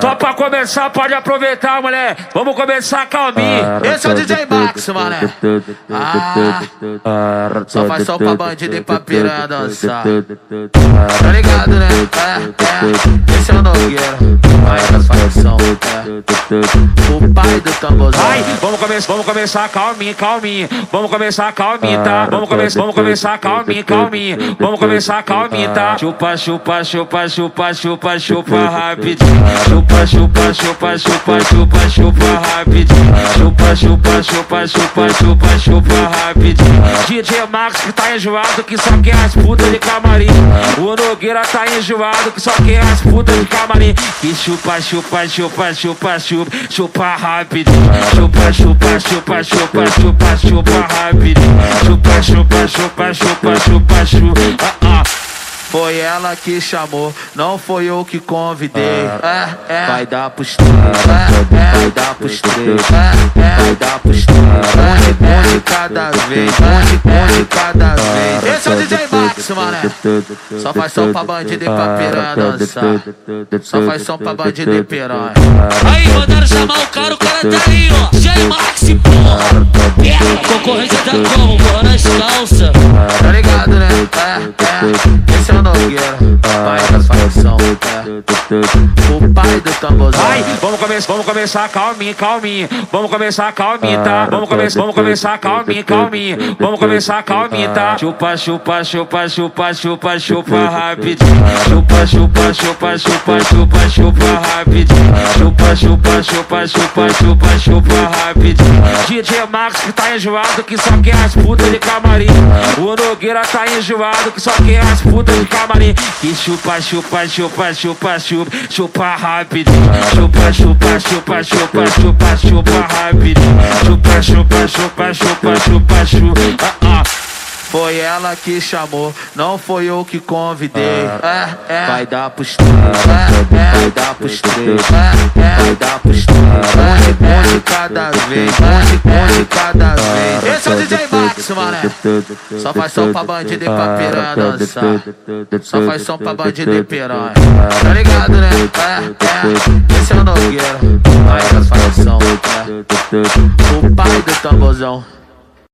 Só pra começar, pode aproveitar, mulher. Vamos começar calminho. Esse é o DJ Max, mané. Ah, só faz som pra bandido e pra piranha dançar. Tá ligado, né? É, é. Esse é o Nogueira. Facção. É. O pai do tamborzão. Ai, vamos começar, vamos começar calminho, calminho. Vamos começar calminho, tá? Vamos começar, vamos começar calminho, calminho. Vamos começar calminho, tá? Chupa, chupa, chupa, chupa, chupa, chupa rapidinho. Chupa, chupa, chupa, chupa, chupa, chupa rapidinho. Chupa, chupa, chupa, chupa, chupa, chupa rapidinho. DJ Max que tá enjoado, que só quer as putas de camarim. O Nogueira tá enjoado, que só quer as putas de camarim. Que chupa, chupa, chupa, chupa, chupa, chupa rapidinho. Chupa, chupa, chupa, chupa, chupa, chupa rapidinho. Chupa, chupa, chupa, chupa, chupa, chupa. Ah, ah. Foi ela que chamou, não foi eu que convidei. É, é. Vai dar pros três, é, é. vai dar pros três, é, é. vai dar pros três. Um de, um de cada vez, um de, um de cada vez. Esse é o DJ Max, mané. Só faz som pra bandido e pra piranha dançar. Só faz som pra bandido e piranha. Aí, mandaram chamar o cara, o cara tá aí, ó. DJ Max, porra. Yeah. Concorrência tá como? Porra nas calças. O pai do tamborzão. Ai, vamos começar, vamos começar calminho, calminho. Vamos começar calminho, tá? Vamos começar, vamos começar calminho, calminho. Vamos começar calminho, tá? Chupa, chupa, chupa, chupa, chupa, chupa rapidinho. Chupa, chupa, chupa, chupa, chupa, chupa rapidinho. Chupa, chupa, chupa, chupa, chupa, chupa rapidinho. DJ Max que tá enjoado, que só quer as putas de camarim. O Nogueira tá enjoado, que só quer as putas de camarim. Que chupa, chupa, chupa, chupa, chupa, chupa rapidinho. Chupa, chupa, chupa, chupa, chupa, chupa rapidinho. Chupa, chupa, chupa, chupa, chupa, chupa. Ah, ah. Foi ela que chamou, não foi eu que convidei. É, é. Vai dar pros três, é, é. vai dar pros três, é, é. vai dar pros três. Um de, um de cada vez, um um de cada Max, mané. Só faz som pra bandido e pra piranha dançar. Só faz som pra bandido e piranha. Tá ligado, né? É, é. Esse é o Nogueira. Vai da facção, é. O pai do tamborzão.